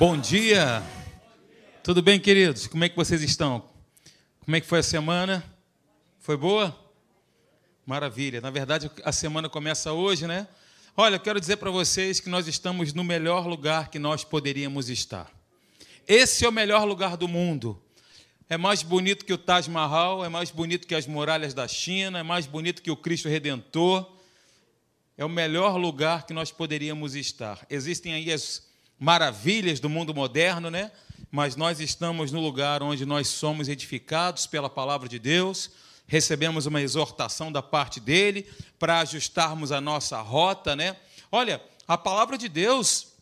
Bom dia. Tudo bem, queridos? Como é que vocês estão? Como é que foi a semana? Foi boa? Maravilha. Na verdade, a semana começa hoje, né? Olha, eu quero dizer para vocês que nós estamos no melhor lugar que nós poderíamos estar. Esse é o melhor lugar do mundo. É mais bonito que o Taj Mahal, é mais bonito que as muralhas da China, é mais bonito que o Cristo Redentor. É o melhor lugar que nós poderíamos estar. Existem aí as maravilhas do mundo moderno, né? Mas nós estamos no lugar onde nós somos edificados pela palavra de Deus, recebemos uma exortação da parte dele para ajustarmos a nossa rota, né? Olha, a palavra de Deus,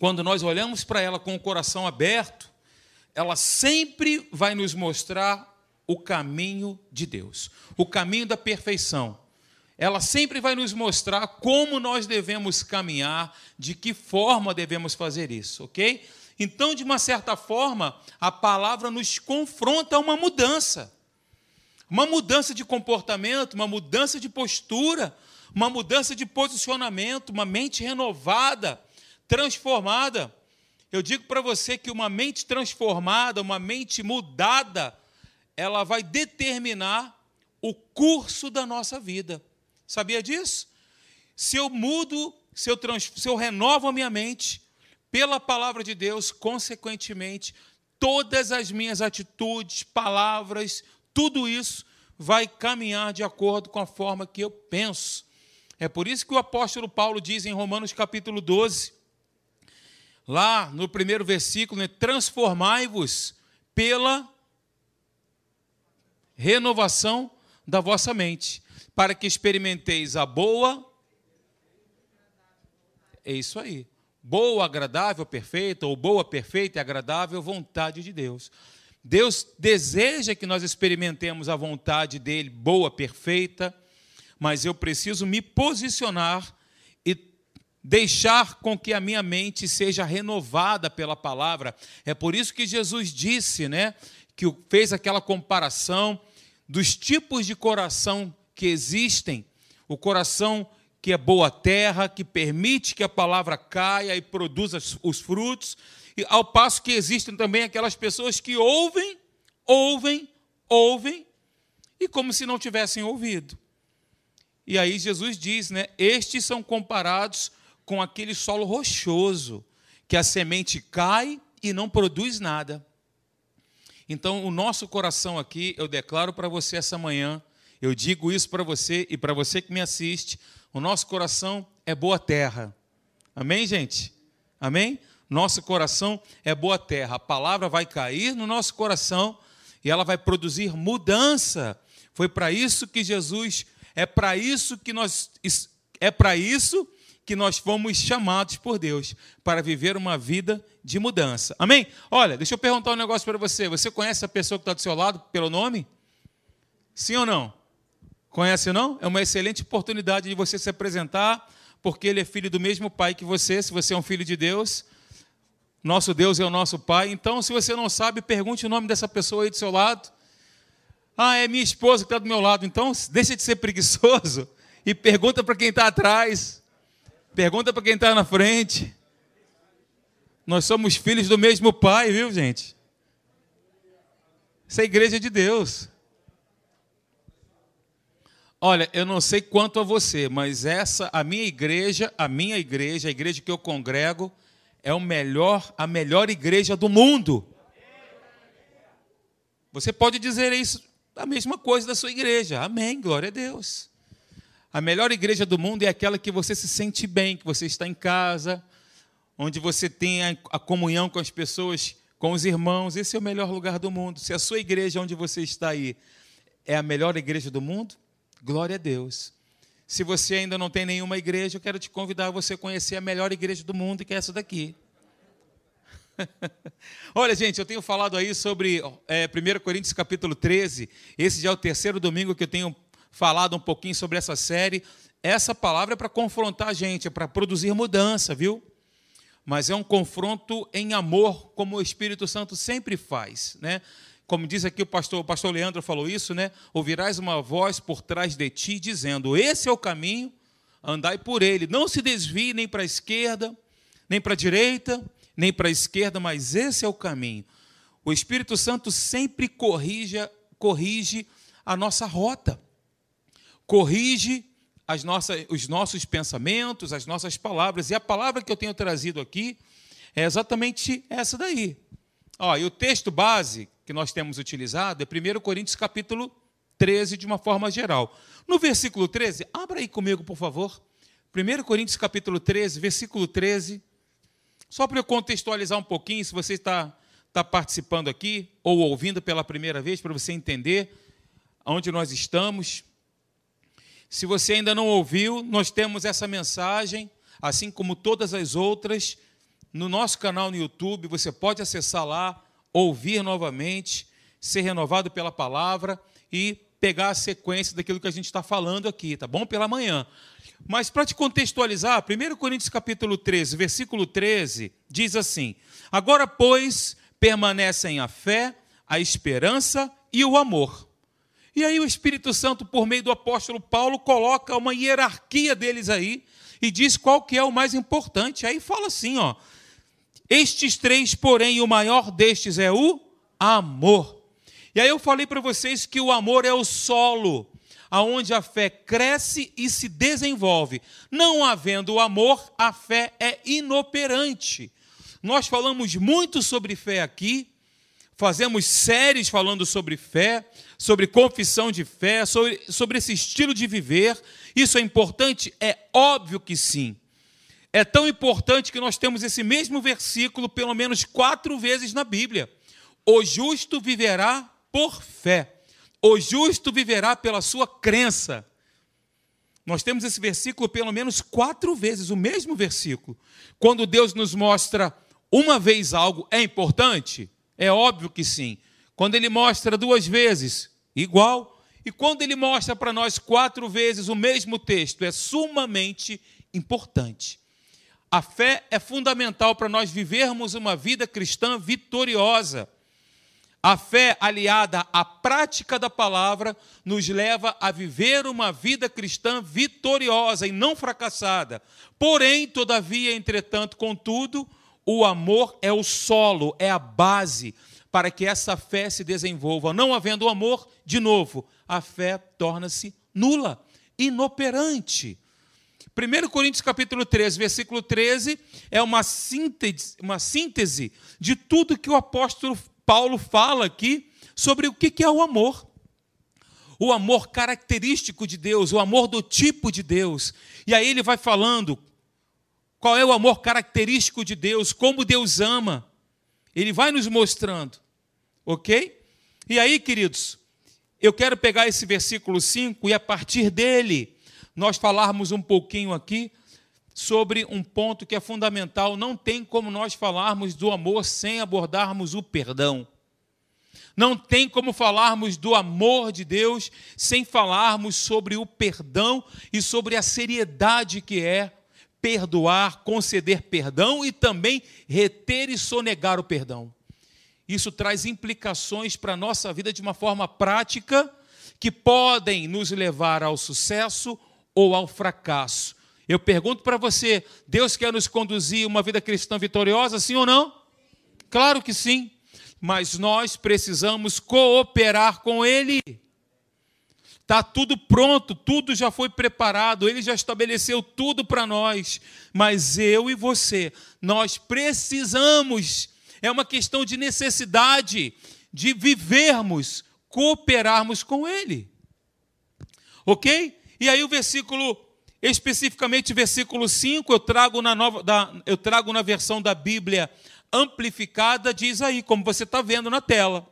quando nós olhamos para ela com o coração aberto, ela sempre vai nos mostrar o caminho de Deus, o caminho da perfeição. Ela sempre vai nos mostrar como nós devemos caminhar, de que forma devemos fazer isso, ok? Então, de uma certa forma, a palavra nos confronta a uma mudança. Uma mudança de comportamento, uma mudança de postura, uma mudança de posicionamento, uma mente renovada, transformada. Eu digo para você que uma mente transformada, uma mente mudada, ela vai determinar o curso da nossa vida. Sabia disso? Se eu mudo, se eu, trans, se eu renovo a minha mente pela palavra de Deus, consequentemente, todas as minhas atitudes, palavras, tudo isso vai caminhar de acordo com a forma que eu penso. É por isso que o apóstolo Paulo diz em Romanos capítulo 12, lá no primeiro versículo, né, transformai-vos pela renovação da vossa mente, para que experimenteis a boa. É isso aí. Boa, agradável, perfeita, ou boa, perfeita e agradável vontade de Deus. Deus deseja que nós experimentemos a vontade dele, boa, perfeita, mas eu preciso me posicionar deixar com que a minha mente seja renovada pela palavra. É por isso que Jesus disse, né, que fez aquela comparação dos tipos de coração que existem. O coração que é boa terra, que permite que a palavra caia e produza os frutos, e ao passo que existem também aquelas pessoas que ouvem, ouvem, ouvem e como se não tivessem ouvido. E aí Jesus diz, né, estes são comparados com aquele solo rochoso, que a semente cai e não produz nada. Então, o nosso coração aqui, eu declaro para você essa manhã, eu digo isso para você e para você que me assiste, o nosso coração é boa terra. Amém, gente? Amém? Nosso coração é boa terra. A palavra vai cair no nosso coração e ela vai produzir mudança. Foi para isso que Jesus, é para isso que nós é para isso que nós fomos chamados por Deus para viver uma vida de mudança. Amém? Olha, deixa eu perguntar um negócio para você. Você conhece a pessoa que está do seu lado pelo nome? Sim ou não? Conhece não? É uma excelente oportunidade de você se apresentar, porque ele é filho do mesmo pai que você, se você é um filho de Deus. Nosso Deus é o nosso pai. Então, se você não sabe, pergunte o nome dessa pessoa aí do seu lado. Ah, é minha esposa que está do meu lado. Então, deixa de ser preguiçoso e pergunta para quem está atrás. Pergunta para quem está na frente. Nós somos filhos do mesmo Pai, viu, gente? Essa é a igreja de Deus. Olha, eu não sei quanto a você, mas essa, a minha igreja, a minha igreja, a igreja que eu congrego, é o melhor, a melhor igreja do mundo. Você pode dizer isso, a mesma coisa da sua igreja. Amém, glória a Deus. A melhor igreja do mundo é aquela que você se sente bem, que você está em casa, onde você tem a, comunhão com as pessoas, com os irmãos. Esse é o melhor lugar do mundo. Se a sua igreja, onde você está aí, é a melhor igreja do mundo, glória a Deus. Se você ainda não tem nenhuma igreja, eu quero te convidar a você conhecer a melhor igreja do mundo, que é essa daqui. Olha, gente, eu tenho falado aí sobre é, 1 Coríntios capítulo 13. Esse já é o terceiro domingo que eu tenho falado um pouquinho sobre essa série. Essa palavra é para confrontar a gente, é para produzir mudança, viu? Mas é um confronto em amor, como o Espírito Santo sempre faz, né? Como diz aqui o pastor, o pastor Leandro falou isso, né? Ouvirás uma voz por trás de ti dizendo: Esse é o caminho, andai por ele. Não se desvie nem para a esquerda, nem para a direita. nem para a esquerda, mas esse é o caminho. O Espírito Santo sempre corrige, corrige a nossa rota, corrige as nossas, os nossos pensamentos, as nossas palavras. E a palavra que eu tenho trazido aqui é exatamente essa daí. Ó, e o texto base que nós temos utilizado é 1 Coríntios capítulo 13, de uma forma geral. No versículo 13, abra aí comigo, por favor. 1 Coríntios capítulo 13, versículo 13. Só para eu contextualizar um pouquinho, se você está, está participando aqui ou ouvindo pela primeira vez, para você entender onde nós estamos. Se você ainda não ouviu, nós temos essa mensagem, assim como todas as outras, no nosso canal no YouTube. Você pode acessar lá, ouvir novamente, ser renovado pela palavra e pegar a sequência daquilo que a gente está falando aqui, tá bom? Pela manhã. Mas para te contextualizar, 1 Coríntios capítulo 13, versículo 13, diz assim: Agora, pois, permanecem a fé, a esperança e o amor. E aí o Espírito Santo, por meio do apóstolo Paulo, coloca uma hierarquia deles aí e diz qual que é o mais importante. Aí fala assim, ó: Estes três, porém, o maior destes é o amor. E aí eu falei para vocês que o amor é o solo aonde a fé cresce e se desenvolve. Não havendo o amor, a fé é inoperante. Nós falamos muito sobre fé aqui, fazemos séries falando sobre fé, sobre confissão de fé, sobre, sobre esse estilo de viver. Isso é importante? É óbvio que sim. É tão importante que nós temos esse mesmo versículo pelo menos quatro vezes na Bíblia. O justo viverá por fé. O justo viverá pela sua crença. Nós temos esse versículo pelo menos quatro vezes, o mesmo versículo. Quando Deus nos mostra uma vez algo, é importante? É óbvio que sim. Quando Ele mostra duas vezes, igual. E quando Ele mostra para nós quatro vezes o mesmo texto, é sumamente importante. A fé é fundamental para nós vivermos uma vida cristã vitoriosa. A fé aliada à prática da palavra nos leva a viver uma vida cristã vitoriosa e não fracassada. Porém, todavia, entretanto, contudo, o amor é o solo, é a base para que essa fé se desenvolva. Não havendo amor, de novo, a fé torna-se nula, inoperante. 1 Coríntios capítulo 13, versículo 13, é uma síntese, uma síntese de tudo que o apóstolo Paulo fala aqui sobre o que é o amor. O amor característico de Deus, o amor do tipo de Deus. E aí ele vai falando qual é o amor característico de Deus, como Deus ama. Ele vai nos mostrando, ok? E aí, queridos, eu quero pegar esse versículo 5 e a partir dele nós falarmos um pouquinho aqui sobre um ponto que é fundamental. Não tem como nós falarmos do amor sem abordarmos o perdão. Não tem como falarmos do amor de Deus sem falarmos sobre o perdão e sobre a seriedade que é perdoar, conceder perdão e também reter e sonegar o perdão. Isso traz implicações para a nossa vida de uma forma prática que podem nos levar ao sucesso ou ao fracasso. Eu pergunto para você: Deus quer nos conduzir uma vida cristã vitoriosa, sim ou não? Claro que sim, mas nós precisamos cooperar com Ele. Está tudo pronto, tudo já foi preparado, Ele já estabeleceu tudo para nós, mas eu e você, nós precisamos, é uma questão de necessidade de vivermos, cooperarmos com Ele. Ok? E aí o versículo Especificamente, versículo 5, eu trago na, nova, da, eu trago na versão da Bíblia amplificada, diz aí, como você está vendo na tela.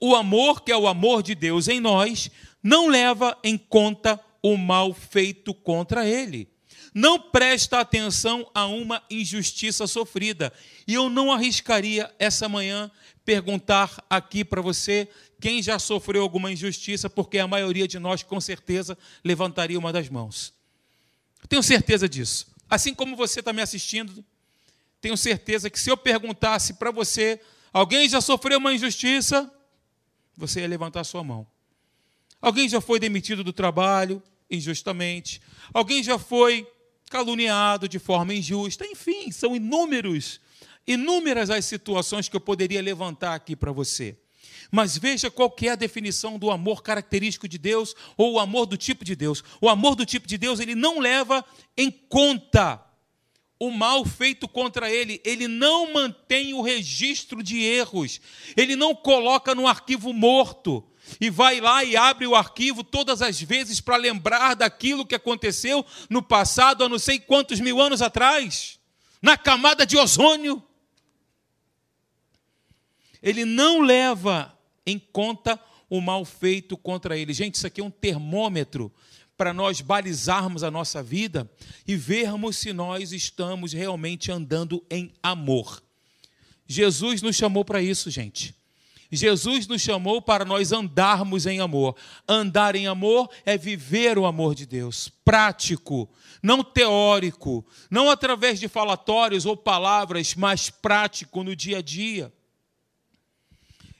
O amor, que é o amor de Deus em nós, não leva em conta o mal feito contra ele. Não presta atenção a uma injustiça sofrida. E eu não arriscaria essa manhã perguntar aqui para você quem já sofreu alguma injustiça, porque a maioria de nós, com certeza, levantaria uma das mãos. Tenho certeza disso. Assim como você está me assistindo, tenho certeza que se eu perguntasse para você, alguém já sofreu uma injustiça? Você ia levantar sua mão. Alguém já foi demitido do trabalho injustamente? Alguém já foi caluniado de forma injusta? Enfim, são inúmeros, inúmeras as situações que eu poderia levantar aqui para você. Mas veja qual que é a definição do amor característico de Deus ou o amor do tipo de Deus. O amor do tipo de Deus, ele não leva em conta o mal feito contra ele, ele não mantém o registro de erros, ele não coloca no arquivo morto e vai lá e abre o arquivo todas as vezes para lembrar daquilo que aconteceu no passado, há não sei quantos mil anos atrás, na camada de ozônio. Ele não leva em conta o mal feito contra ele. Gente, isso aqui é um termômetro para nós balizarmos a nossa vida e vermos se nós estamos realmente andando em amor. Jesus nos chamou para isso, gente. Jesus nos chamou para nós andarmos em amor. Andar em amor é viver o amor de Deus, prático, não teórico, não através de falatórios ou palavras, mas prático no dia a dia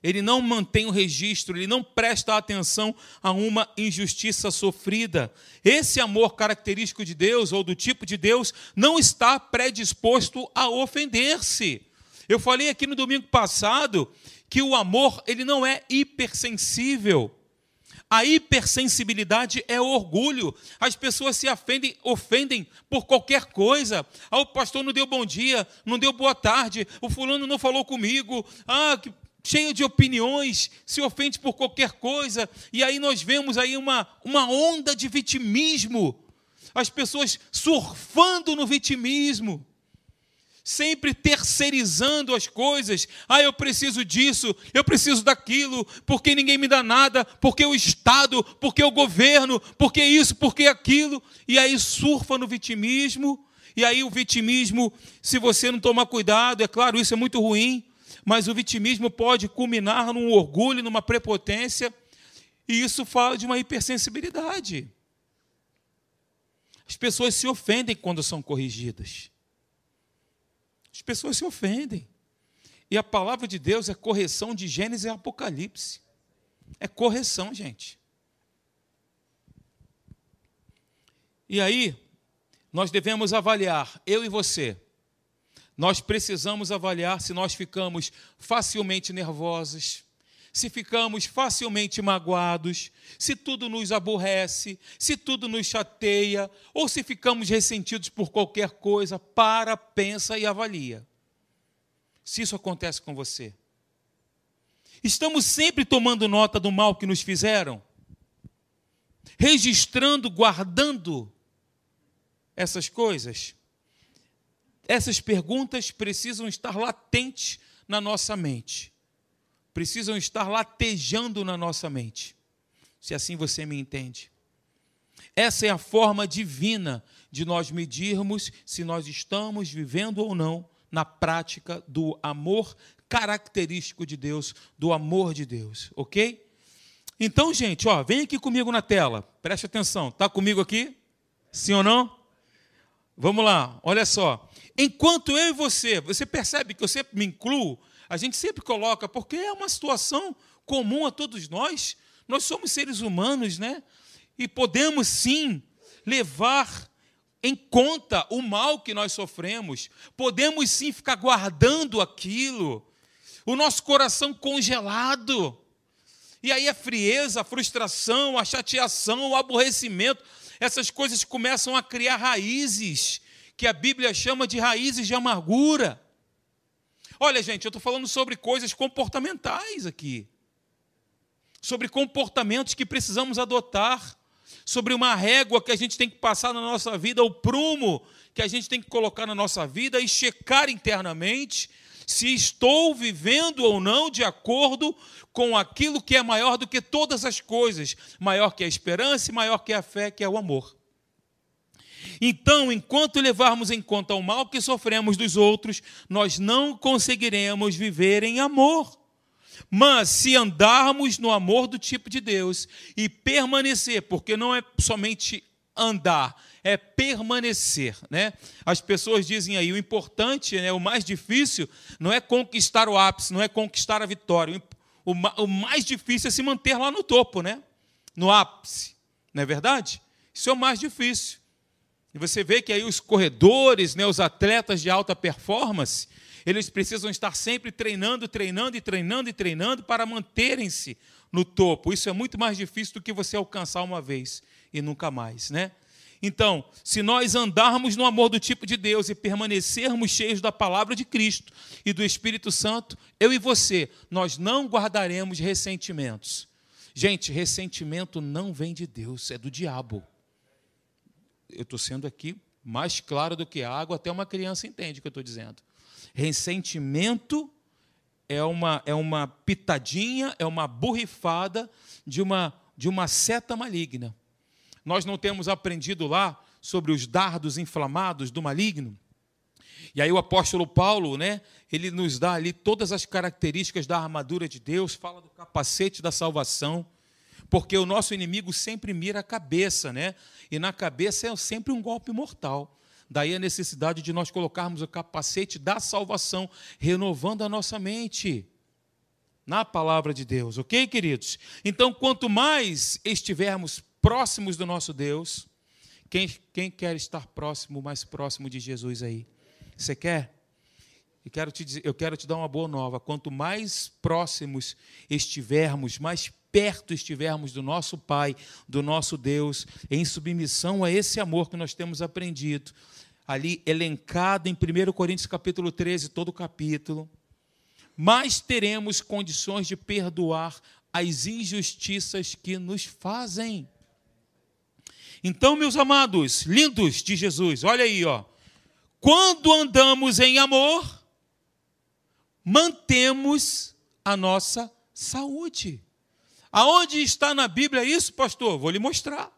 ele não mantém o registro, ele não presta atenção a uma injustiça sofrida. Esse amor característico de Deus, ou do tipo de Deus, não está predisposto a ofender-se. Eu falei aqui no domingo passado que o amor ele não é hipersensível. A hipersensibilidade é orgulho. As pessoas se ofendem, ofendem por qualquer coisa. Ah, o pastor não deu bom dia, não deu boa tarde, o fulano não falou comigo. Ah, que cheio de opiniões, se ofende por qualquer coisa, e aí nós vemos aí uma, uma onda de vitimismo, as pessoas surfando no vitimismo, sempre terceirizando as coisas. Ah, eu preciso disso, eu preciso daquilo, porque ninguém me dá nada, porque o Estado, porque o governo, porque isso, porque aquilo, e aí surfa no vitimismo. E aí o vitimismo, se você não tomar cuidado, é claro, isso é muito ruim, mas o vitimismo pode culminar num orgulho, numa prepotência, e isso fala de uma hipersensibilidade. As pessoas se ofendem quando são corrigidas. As pessoas se ofendem. E a palavra de Deus é correção de Gênesis e Apocalipse. É correção, gente. E aí, nós devemos avaliar, eu e você, nós precisamos avaliar se nós ficamos facilmente nervosos, se ficamos facilmente magoados, se tudo nos aborrece, se tudo nos chateia, ou se ficamos ressentidos por qualquer coisa, para, pensa e avalia. Se isso acontece com você. Estamos sempre tomando nota do mal que nos fizeram, registrando, guardando essas coisas essas perguntas precisam estar latentes na nossa mente, precisam estar latejando na nossa mente, se assim você me entende. Essa é a forma divina de nós medirmos se nós estamos vivendo ou não na prática do amor característico de Deus, do amor de Deus, ok? Então, gente, ó, vem aqui comigo na tela, preste atenção, está comigo aqui? Sim ou não? Vamos lá, olha só. Enquanto eu e você, você percebe que eu sempre me incluo, a gente sempre coloca, porque é uma situação comum a todos nós. Nós somos seres humanos, né? E podemos sim levar em conta o mal que nós sofremos. Podemos sim ficar guardando aquilo. O nosso coração congelado. E aí a frieza, a frustração, a chateação, o aborrecimento, essas coisas começam a criar raízes que a Bíblia chama de raízes de amargura. Olha, gente, eu estou falando sobre coisas comportamentais aqui, sobre comportamentos que precisamos adotar, sobre uma régua que a gente tem que passar na nossa vida, o prumo que a gente tem que colocar na nossa vida e checar internamente se estou vivendo ou não de acordo com aquilo que é maior do que todas as coisas, maior que a esperança e maior que a fé, que é o amor. Então, enquanto levarmos em conta o mal que sofremos dos outros, nós não conseguiremos viver em amor. Mas se andarmos no amor do tipo de Deus e permanecer, porque não é somente andar, é permanecer, né? As pessoas dizem aí, o importante, né, o mais difícil não é conquistar o ápice, não é conquistar a vitória. O, o mais difícil é se manter lá no topo, né? No ápice, não é verdade? Isso é o mais difícil. E você vê que aí os corredores, né, os atletas de alta performance, Eles precisam estar sempre treinando, treinando e treinando e treinando para manterem-se no topo. Isso é muito mais difícil do que você alcançar uma vez e nunca mais, né? Então, se nós andarmos no amor do tipo de Deus e permanecermos cheios da palavra de Cristo e do Espírito Santo, eu e você, nós não guardaremos ressentimentos. Gente, ressentimento não vem de Deus, é do diabo. Eu estou sendo aqui mais claro do que água, até uma criança entende o que eu estou dizendo. Ressentimento é uma, é uma pitadinha, é uma borrifada de uma, de uma seta maligna. Nós não temos aprendido lá sobre os dardos inflamados do maligno? E aí o apóstolo Paulo, né, ele nos dá ali todas as características da armadura de Deus, fala do capacete da salvação, porque o nosso inimigo sempre mira a cabeça, né? E na cabeça é sempre um golpe mortal. Daí a necessidade de nós colocarmos o capacete da salvação, renovando a nossa mente na palavra de Deus, ok, queridos? Então, quanto mais estivermos próximos do nosso Deus, quem, quem quer estar próximo, mais próximo de Jesus aí? Você quer? Eu quero, te dizer, eu quero te dar uma boa nova. Quanto mais próximos estivermos, mais perto estivermos do nosso Pai, do nosso Deus, em submissão a esse amor que nós temos aprendido, ali elencado em 1 Coríntios capítulo 13, todo o capítulo, mais teremos condições de perdoar as injustiças que nos fazem. Então, meus amados, lindos de Jesus, olha aí, ó. Quando andamos em amor, mantemos a nossa saúde. Aonde está na Bíblia isso, pastor? Vou lhe mostrar.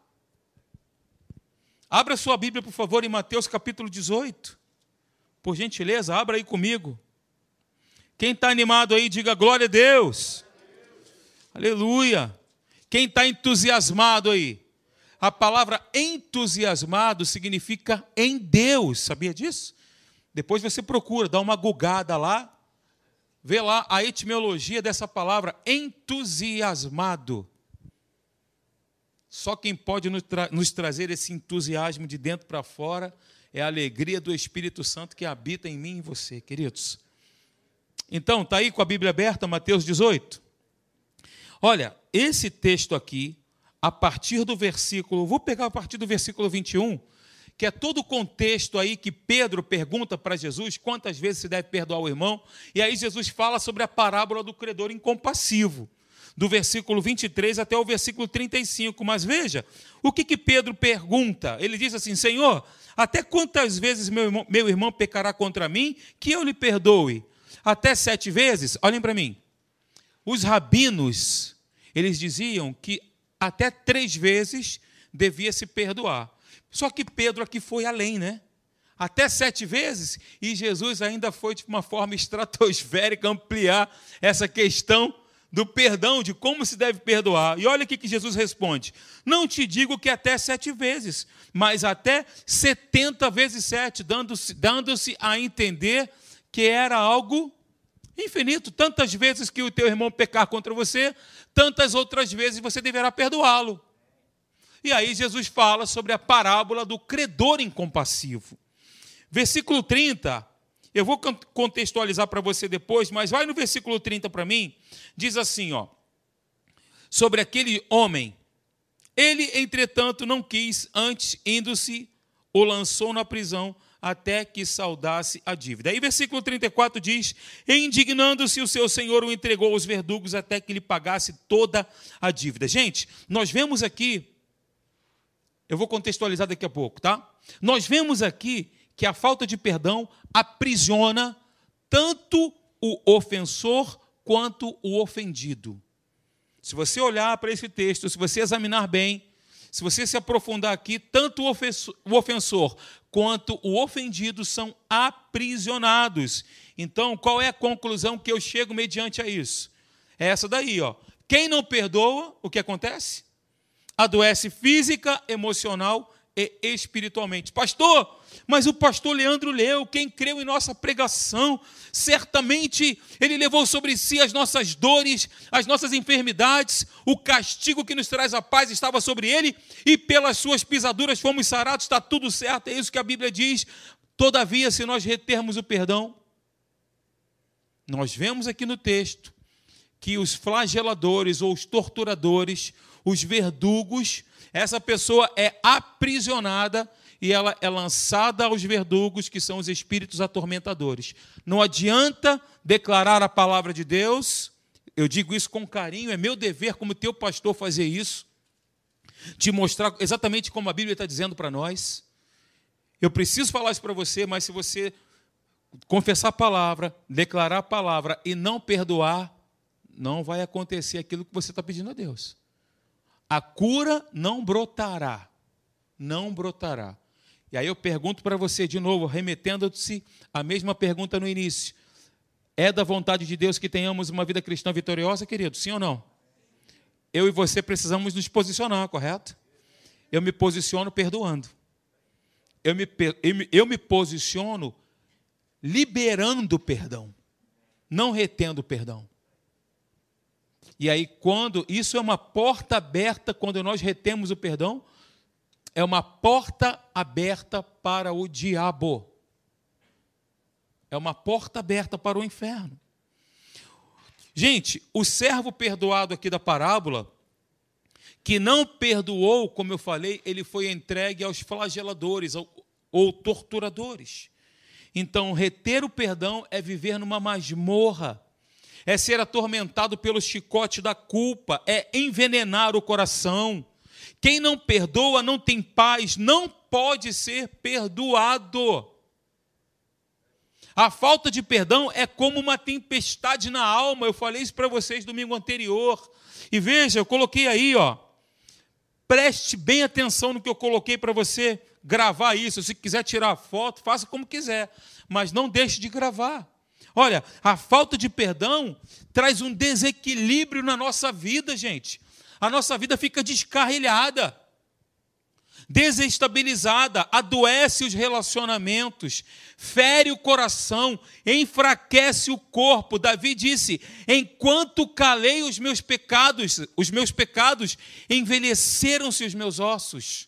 Abra sua Bíblia, por favor, em Mateus capítulo 18. Por gentileza, abra aí comigo. Quem está animado aí, diga glória a Deus. Aleluia. Quem está entusiasmado aí? A palavra entusiasmado significa em Deus, sabia disso? Depois você procura, dá uma gugada lá, vê lá a etimologia dessa palavra entusiasmado. Só quem pode nos, tra nos trazer esse entusiasmo de dentro para fora é a alegria do Espírito Santo que habita em mim e em você, queridos. Então, está aí com a Bíblia aberta, Mateus 18? Olha, esse texto aqui, a partir do versículo, vou pegar a partir do versículo 21, que é todo o contexto aí que Pedro pergunta para Jesus quantas vezes se deve perdoar o irmão, e aí Jesus fala sobre a parábola do credor incompassivo do versículo 23 até o versículo 35. Mas veja, o que, que Pedro pergunta? Ele diz assim: Senhor, até quantas vezes meu irmão, meu irmão pecará contra mim que eu lhe perdoe? Até sete vezes? Olhem para mim. Os rabinos, eles diziam que até três vezes devia se perdoar. Só que Pedro aqui foi além, né? Até sete vezes, e Jesus ainda foi de uma forma estratosférica ampliar essa questão do perdão, de como se deve perdoar. E olha o que Jesus responde: Não te digo que até sete vezes, mas até setenta vezes sete, dando-se dando a entender que era algo infinito. Tantas vezes que o teu irmão pecar contra você, tantas outras vezes você deverá perdoá-lo. E aí Jesus fala sobre a parábola do credor incompassivo. Versículo 30 eu vou contextualizar para você depois, mas vai no versículo 30 para mim. Diz assim, ó. Sobre aquele homem. Ele, entretanto, não quis, antes, indo-se, o lançou na prisão até que saudasse a dívida. Aí, versículo 34 diz: Indignando-se, o seu senhor o entregou aos verdugos até que lhe pagasse toda a dívida. Gente, nós vemos aqui, eu vou contextualizar daqui a pouco, tá? Nós vemos aqui que a falta de perdão aprisiona tanto o ofensor quanto o ofendido. Se você olhar para esse texto, se você examinar bem, se você se aprofundar aqui, tanto o ofensor quanto o ofendido são aprisionados. Então, qual é a conclusão que eu chego mediante a isso? É essa daí, ó. Quem não perdoa, o que acontece? Adoece física, emocional e espiritualmente. Pastor, mas o pastor Leandro leu, quem creu em nossa pregação, certamente ele levou sobre si as nossas dores, as nossas enfermidades, o castigo que nos traz a paz estava sobre ele, e pelas suas pisaduras fomos sarados, está tudo certo, é isso que a Bíblia diz. Todavia, se nós retermos o perdão, nós vemos aqui no texto que os flageladores ou os torturadores, os verdugos, essa pessoa é aprisionada e ela é lançada aos verdugos, que são os espíritos atormentadores. Não adianta declarar a palavra de Deus, eu digo isso com carinho, é meu dever como teu pastor fazer isso, te mostrar exatamente como a Bíblia está dizendo para nós. Eu preciso falar isso para você, mas se você confessar a palavra, declarar a palavra e não perdoar, não vai acontecer aquilo que você está pedindo a Deus. A cura não brotará. Não brotará. E aí eu pergunto para você de novo, remetendo-se à mesma pergunta no início. É da vontade de Deus que tenhamos uma vida cristã vitoriosa, querido? Sim ou não? Eu e você precisamos nos posicionar, correto? Eu me posiciono perdoando. Eu me, eu me posiciono liberando perdão, não retendo perdão. E aí, quando isso é uma porta aberta, quando nós retemos o perdão, é uma porta aberta para o diabo. É uma porta aberta para o inferno. Gente, o servo perdoado aqui da parábola, que não perdoou, como eu falei, ele foi entregue aos flageladores ou torturadores. Então, reter o perdão é viver numa masmorra, é ser atormentado pelo chicote da culpa, é envenenar o coração quem não perdoa não tem paz, não pode ser perdoado. A falta de perdão é como uma tempestade na alma. Eu falei isso para vocês domingo anterior. E veja, eu coloquei aí, ó. Preste bem atenção no que eu coloquei para você gravar isso. Se quiser tirar foto, faça como quiser, mas não deixe de gravar. Olha, a falta de perdão traz um desequilíbrio na nossa vida, gente a nossa vida fica descarrilhada, desestabilizada, adoece os relacionamentos, fere o coração, enfraquece o corpo. Davi disse: "Enquanto calei os meus pecados, os meus pecados envelheceram-se os meus ossos."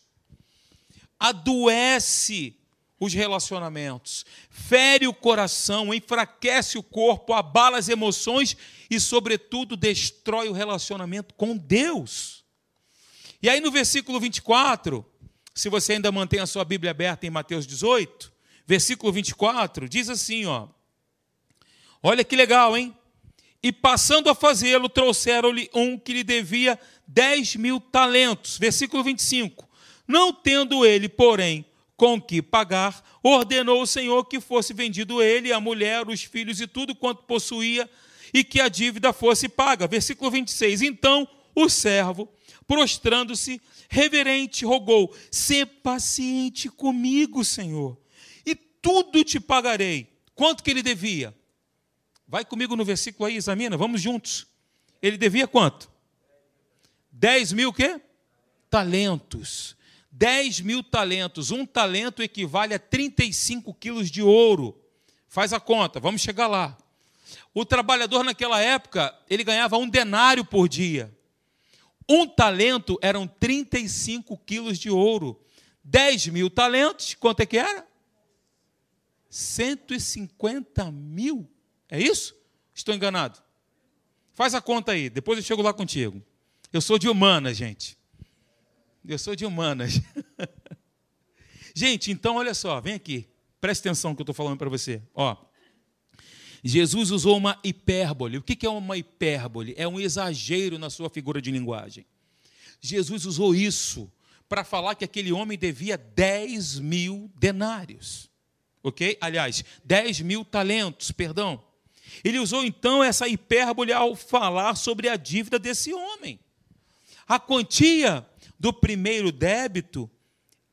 Adoece os relacionamentos, fere o coração, enfraquece o corpo, abala as emoções e, sobretudo, destrói o relacionamento com Deus. E aí no versículo 24, se você ainda mantém a sua Bíblia aberta em Mateus 18, versículo 24, diz assim, ó. Olha que legal, hein? E passando a fazê-lo, trouxeram-lhe um que lhe devia 10 mil talentos. Versículo 25. Não tendo ele, porém, com que pagar, ordenou o Senhor que fosse vendido ele, a mulher, os filhos e tudo quanto possuía, e que a dívida fosse paga. Versículo 26. Então o servo, prostrando-se, reverente, rogou: Sê paciente comigo, Senhor, e tudo te pagarei. Quanto que ele devia? Vai comigo no versículo aí, examina, vamos juntos. Ele devia quanto? 10 mil quê? Talentos. 10 mil talentos. Um talento equivale a 35 quilos de ouro. Faz a conta, vamos chegar lá. O trabalhador naquela época, ele ganhava um denário por dia. Um talento eram 35 quilos de ouro. 10 mil talentos, quanto é que era? 150 mil. É isso? Estou enganado? Faz a conta aí, depois eu chego lá contigo. Eu sou de humanas, gente. Eu sou de humanas. gente, então olha só, vem aqui. Preste atenção no que eu estou falando para você. Ó, Jesus usou uma hipérbole. O que é uma hipérbole? É um exagero na sua figura de linguagem. Jesus usou isso para falar que aquele homem devia 10 mil denários. Ok? Aliás, 10 mil talentos, perdão. Ele usou então essa hipérbole ao falar sobre a dívida desse homem. A quantia do primeiro débito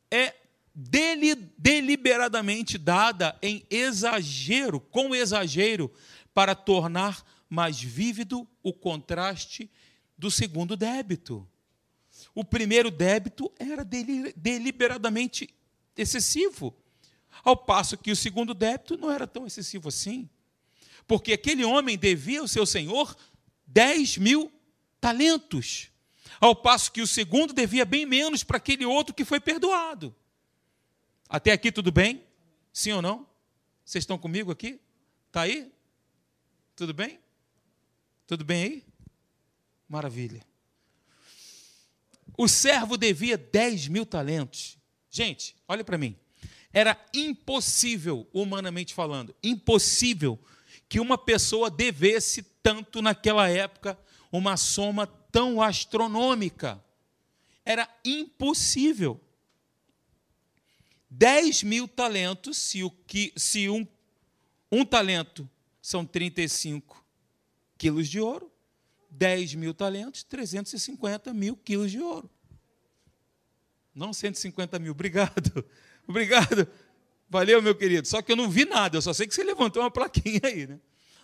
é deliberadamente dada em exagero, com exagero, para tornar mais vívido o contraste do segundo débito. O primeiro débito era deliberadamente excessivo, ao passo que o segundo débito não era tão excessivo assim. Porque aquele homem devia ao seu senhor 10 mil talentos, ao passo que o segundo devia bem menos para aquele outro que foi perdoado. Até aqui tudo bem? Sim ou não? Vocês estão comigo aqui? Está aí? Tudo bem? Tudo bem aí? Maravilha. O servo devia 10 mil talentos. Gente, olha para mim. Era impossível, humanamente falando, impossível que uma pessoa devesse tanto naquela época uma soma tão astronômica. Era impossível. 10 mil talentos, se, o que, se um, um talento são 35 quilos de ouro, 10 mil talentos, 350 mil quilos de ouro. Não 150 mil, obrigado. Obrigado. Valeu, meu querido. Só que eu não vi nada, eu só sei que você levantou uma plaquinha aí, né?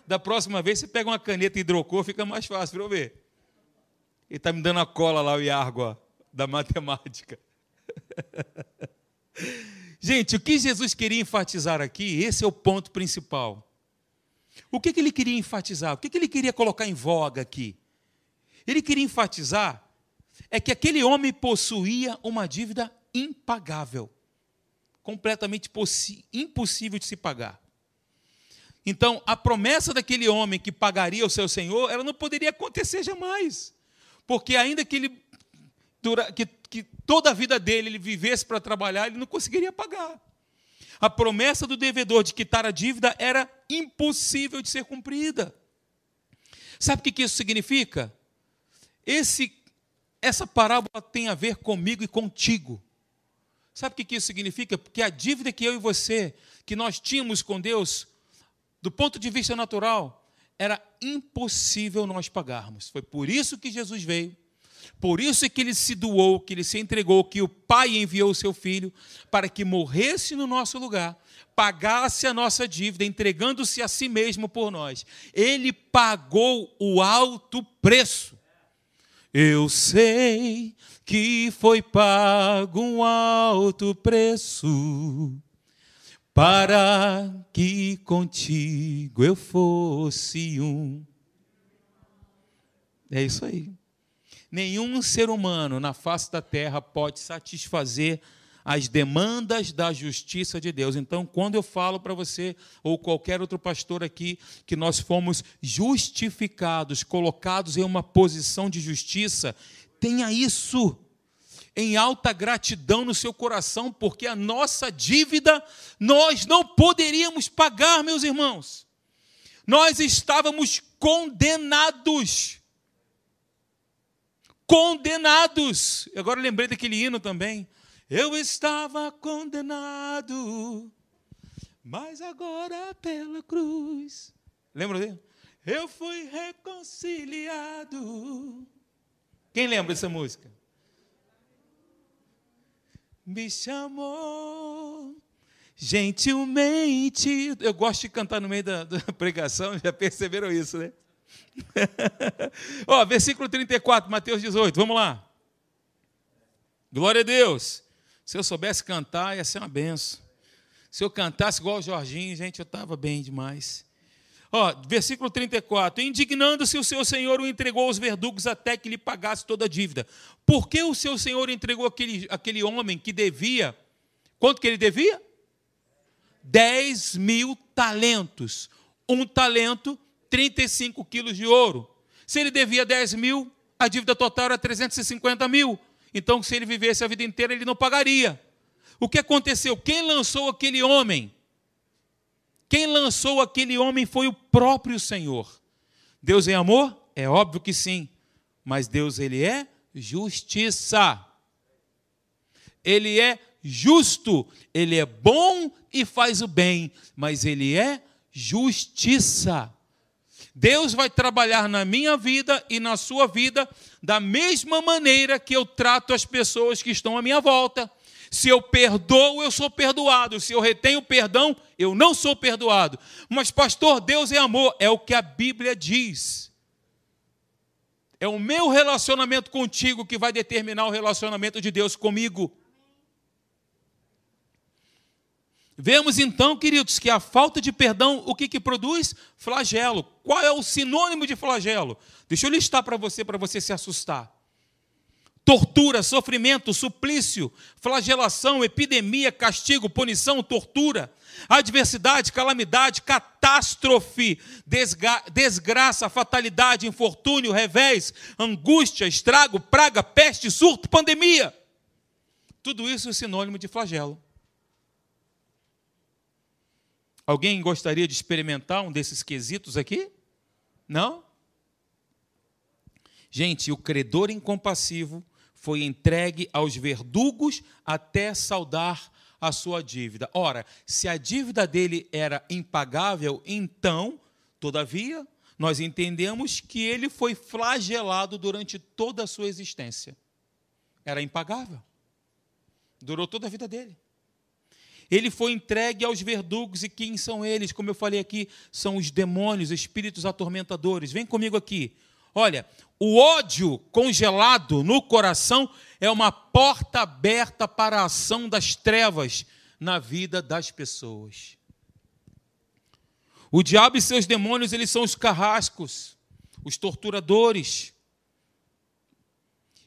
Da próxima vez você pega uma caneta hidrocor, fica mais fácil para eu ver. Ele está me dando a cola lá, o Iargo, da matemática. Gente, o que Jesus queria enfatizar aqui, esse é o ponto principal. O que, que ele queria enfatizar? O que, que ele queria colocar em voga aqui? Ele queria enfatizar é que aquele homem possuía uma dívida impagável completamente impossível de se pagar. Então, a promessa daquele homem que pagaria o seu senhor, ela não poderia acontecer jamais. Porque ainda que ele que, que toda a vida dele ele vivesse para trabalhar, ele não conseguiria pagar. A promessa do devedor de quitar a dívida era impossível de ser cumprida. Sabe o que isso significa? Esse, essa parábola tem a ver comigo e contigo. Sabe o que isso significa? Porque a dívida que eu e você, que nós tínhamos com Deus, do ponto de vista natural, era impossível nós pagarmos. Foi por isso que Jesus veio, por isso que ele se doou, que ele se entregou, que o Pai enviou o seu filho para que morresse no nosso lugar, pagasse a nossa dívida, entregando-se a si mesmo por nós. Ele pagou o alto preço. Eu sei que foi pago um alto preço para que contigo eu fosse um. É isso aí. Nenhum ser humano na face da terra pode satisfazer as demandas da justiça de Deus. Então, quando eu falo para você, ou qualquer outro pastor aqui, que nós fomos justificados, colocados em uma posição de justiça, tenha isso em alta gratidão no seu coração, porque a nossa dívida nós não poderíamos pagar, meus irmãos. Nós estávamos condenados. Condenados. Agora lembrei daquele hino também. Eu estava condenado, mas agora pela cruz. Lembra dele? Eu fui reconciliado. Quem lembra dessa música? Me chamou gentilmente. Eu gosto de cantar no meio da, da pregação, já perceberam isso, né? Ó, versículo 34, Mateus 18, vamos lá. Glória a Deus. Se eu soubesse cantar, ia ser uma benção. Se eu cantasse igual o Jorginho, gente, eu estava bem demais. Ó, versículo 34. Indignando-se, o seu senhor o entregou aos verdugos até que lhe pagasse toda a dívida. Por que o seu senhor entregou aquele, aquele homem que devia? Quanto que ele devia? 10 mil talentos. Um talento, 35 quilos de ouro. Se ele devia 10 mil, a dívida total era 350 mil. Então, se ele vivesse a vida inteira, ele não pagaria. O que aconteceu? Quem lançou aquele homem? Quem lançou aquele homem foi o próprio Senhor. Deus é amor? É óbvio que sim. Mas Deus, ele é justiça. Ele é justo, ele é bom e faz o bem, mas ele é justiça. Deus vai trabalhar na minha vida e na sua vida da mesma maneira que eu trato as pessoas que estão à minha volta. Se eu perdoo, eu sou perdoado. Se eu retenho perdão, eu não sou perdoado. Mas, pastor, Deus é amor. É o que a Bíblia diz. É o meu relacionamento contigo que vai determinar o relacionamento de Deus comigo. Vemos então, queridos, que a falta de perdão, o que, que produz? Flagelo. Qual é o sinônimo de flagelo? Deixa eu listar para você, para você se assustar. Tortura, sofrimento, suplício, flagelação, epidemia, castigo, punição, tortura, adversidade, calamidade, catástrofe, desgra desgraça, fatalidade, infortúnio, revés, angústia, estrago, praga, peste, surto, pandemia. Tudo isso é sinônimo de flagelo. Alguém gostaria de experimentar um desses quesitos aqui? Não? Gente, o credor incompassivo foi entregue aos verdugos até saldar a sua dívida. Ora, se a dívida dele era impagável, então, todavia, nós entendemos que ele foi flagelado durante toda a sua existência. Era impagável. Durou toda a vida dele. Ele foi entregue aos verdugos, e quem são eles? Como eu falei aqui, são os demônios, espíritos atormentadores. Vem comigo aqui. Olha, o ódio congelado no coração é uma porta aberta para a ação das trevas na vida das pessoas. O diabo e seus demônios, eles são os carrascos, os torturadores.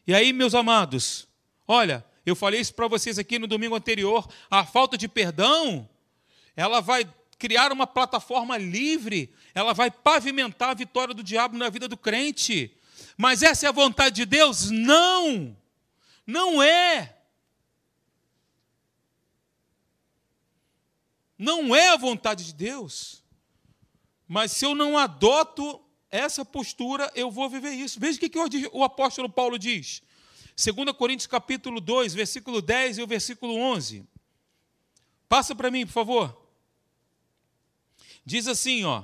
E aí, meus amados, olha, eu falei isso para vocês aqui no domingo anterior. A falta de perdão, ela vai criar uma plataforma livre, ela vai pavimentar a vitória do diabo na vida do crente. Mas essa é a vontade de Deus? Não! Não é! Não é a vontade de Deus. Mas se eu não adoto essa postura, eu vou viver isso. Veja o que o apóstolo Paulo diz. 2 Coríntios capítulo 2, versículo 10 e o versículo 11. Passa para mim, por favor. Diz assim, ó: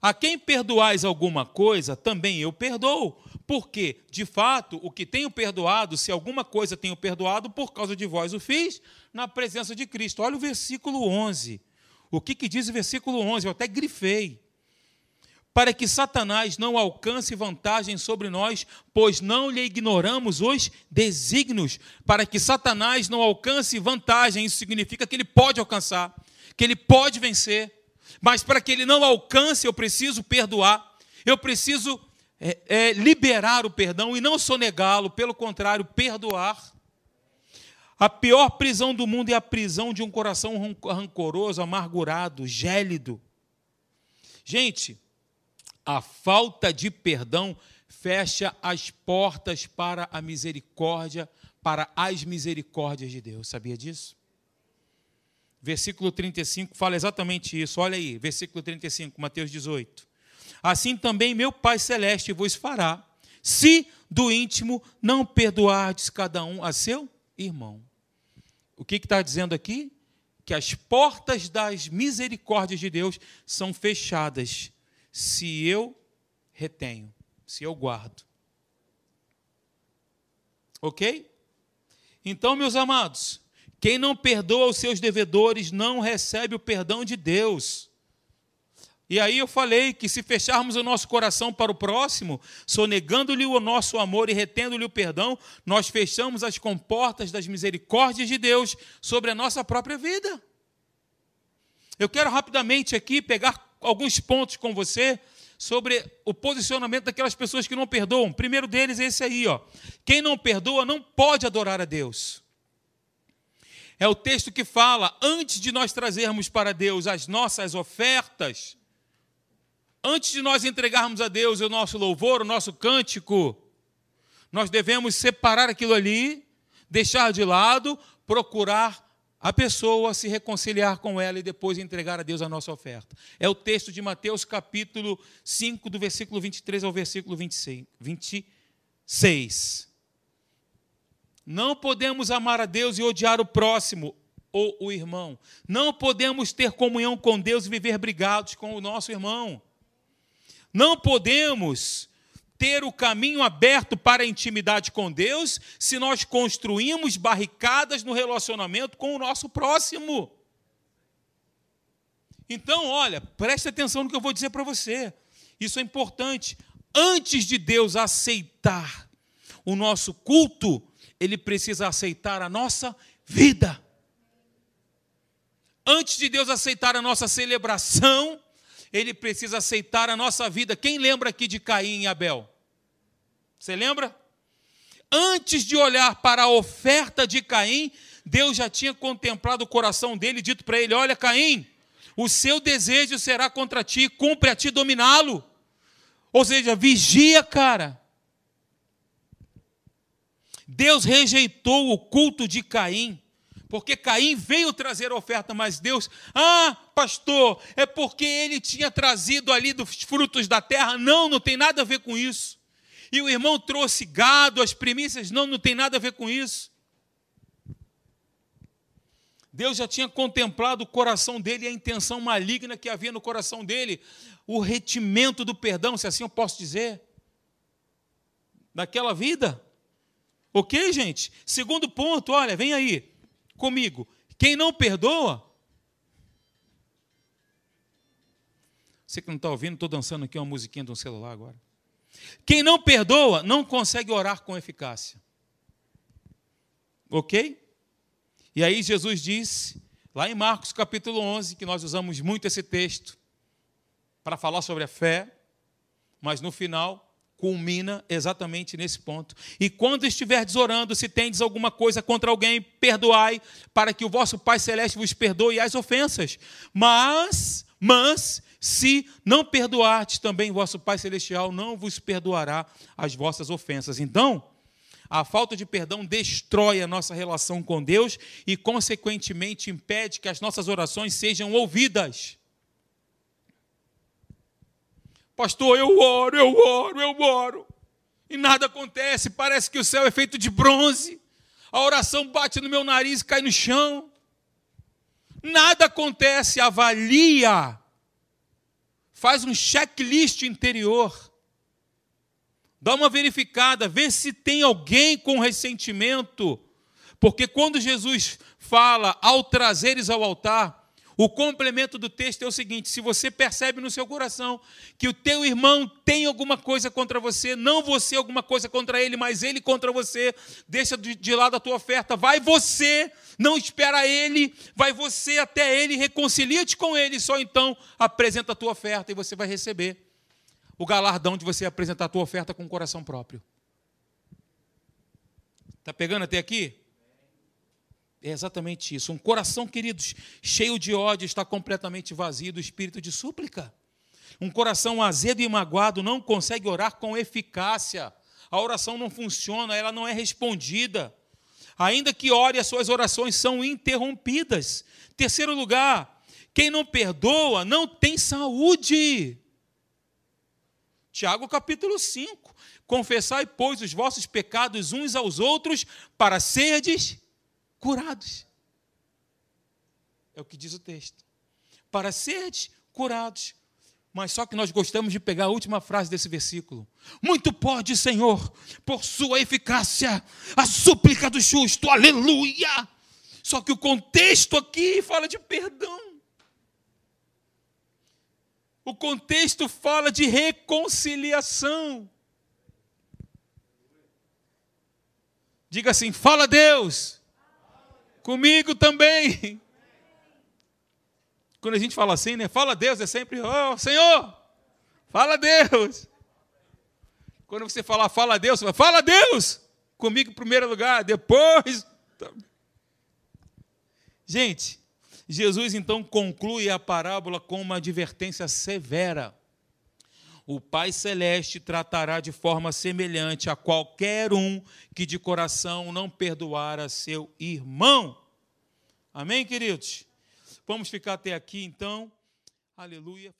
A quem perdoais alguma coisa, também eu perdoo. Porque, de fato, o que tenho perdoado, se alguma coisa tenho perdoado, por causa de vós o fiz, na presença de Cristo. Olha o versículo 11. O que, que diz o versículo 11? Eu até grifei para que Satanás não alcance vantagem sobre nós, pois não lhe ignoramos os desígnios, para que Satanás não alcance vantagem, isso significa que ele pode alcançar, que ele pode vencer, mas para que ele não alcance, eu preciso perdoar, eu preciso é, é, liberar o perdão e não sonegá-lo, pelo contrário, perdoar. A pior prisão do mundo é a prisão de um coração rancoroso, amargurado, gélido. Gente, a falta de perdão fecha as portas para a misericórdia, para as misericórdias de Deus. Sabia disso? Versículo 35 fala exatamente isso. Olha aí, versículo 35, Mateus 18. Assim também meu Pai Celeste vos fará, se do íntimo não perdoardes cada um a seu irmão. O que está dizendo aqui? Que as portas das misericórdias de Deus são fechadas se eu retenho, se eu guardo. Ok? Então, meus amados, quem não perdoa os seus devedores não recebe o perdão de Deus. E aí eu falei que se fecharmos o nosso coração para o próximo, sonegando-lhe o nosso amor e retendo-lhe o perdão, nós fechamos as comportas das misericórdias de Deus sobre a nossa própria vida. Eu quero rapidamente aqui pegar alguns pontos com você sobre o posicionamento daquelas pessoas que não perdoam. O primeiro deles é esse aí, ó. Quem não perdoa não pode adorar a Deus. É o texto que fala, antes de nós trazermos para Deus as nossas ofertas, antes de nós entregarmos a Deus o nosso louvor, o nosso cântico, nós devemos separar aquilo ali, deixar de lado, procurar a pessoa se reconciliar com ela e depois entregar a Deus a nossa oferta. É o texto de Mateus capítulo 5, do versículo 23 ao versículo 26. 26. Não podemos amar a Deus e odiar o próximo ou o irmão. Não podemos ter comunhão com Deus e viver brigados com o nosso irmão. Não podemos ter o caminho aberto para a intimidade com Deus se nós construímos barricadas no relacionamento com o nosso próximo. Então, olha, preste atenção no que eu vou dizer para você. Isso é importante. Antes de Deus aceitar o nosso culto, ele precisa aceitar a nossa vida. Antes de Deus aceitar a nossa celebração, ele precisa aceitar a nossa vida. Quem lembra aqui de Caim e Abel? Você lembra? Antes de olhar para a oferta de Caim, Deus já tinha contemplado o coração dele e dito para ele: Olha, Caim, o seu desejo será contra ti, cumpre a ti dominá-lo. Ou seja, vigia, cara. Deus rejeitou o culto de Caim, porque Caim veio trazer oferta, mas Deus, ah, pastor, é porque ele tinha trazido ali dos frutos da terra. Não, não tem nada a ver com isso. E o irmão trouxe gado, as primícias, não, não tem nada a ver com isso. Deus já tinha contemplado o coração dele e a intenção maligna que havia no coração dele, o retimento do perdão, se assim eu posso dizer, daquela vida. Ok, gente? Segundo ponto, olha, vem aí comigo. Quem não perdoa. Você que não está ouvindo, estou dançando aqui uma musiquinha de um celular agora. Quem não perdoa não consegue orar com eficácia. Ok? E aí Jesus disse, lá em Marcos capítulo 11, que nós usamos muito esse texto para falar sobre a fé, mas no final culmina exatamente nesse ponto. E quando estiverdes orando, se tendes alguma coisa contra alguém, perdoai, para que o vosso Pai celeste vos perdoe as ofensas. Mas, mas se não perdoardes, também vosso Pai celestial não vos perdoará as vossas ofensas. Então, a falta de perdão destrói a nossa relação com Deus e, consequentemente, impede que as nossas orações sejam ouvidas. Pastor, eu oro, eu oro, eu oro. E nada acontece, parece que o céu é feito de bronze. A oração bate no meu nariz e cai no chão. Nada acontece, avalia. Faz um checklist interior Dá uma verificada, vê se tem alguém com ressentimento. Porque quando Jesus fala ao trazeres ao altar, o complemento do texto é o seguinte: se você percebe no seu coração que o teu irmão tem alguma coisa contra você, não você alguma coisa contra ele, mas ele contra você, deixa de lado a tua oferta, vai você, não espera ele, vai você até ele, reconcilia-te com ele, só então apresenta a tua oferta e você vai receber o galardão de você apresentar a tua oferta com o coração próprio. Está pegando até aqui? É exatamente isso. Um coração, queridos, cheio de ódio, está completamente vazio do espírito de súplica. Um coração azedo e magoado não consegue orar com eficácia. A oração não funciona, ela não é respondida. Ainda que ore, as suas orações são interrompidas. Terceiro lugar, quem não perdoa não tem saúde. Tiago capítulo 5. Confessai, pois, os vossos pecados uns aos outros para serdes curados. É o que diz o texto. Para serdes curados. Mas só que nós gostamos de pegar a última frase desse versículo. Muito pode, Senhor, por sua eficácia, a súplica do justo, aleluia. Só que o contexto aqui fala de perdão. O contexto fala de reconciliação. Diga assim: fala Deus, comigo também. Quando a gente fala assim, né? Fala Deus, é sempre, oh Senhor, fala Deus. Quando você falar fala Deus, você vai, fala Deus, comigo em primeiro lugar, depois. Gente, Jesus então conclui a parábola com uma advertência severa. O Pai Celeste tratará de forma semelhante a qualquer um que de coração não perdoar a seu irmão. Amém, queridos? Vamos ficar até aqui então. Aleluia.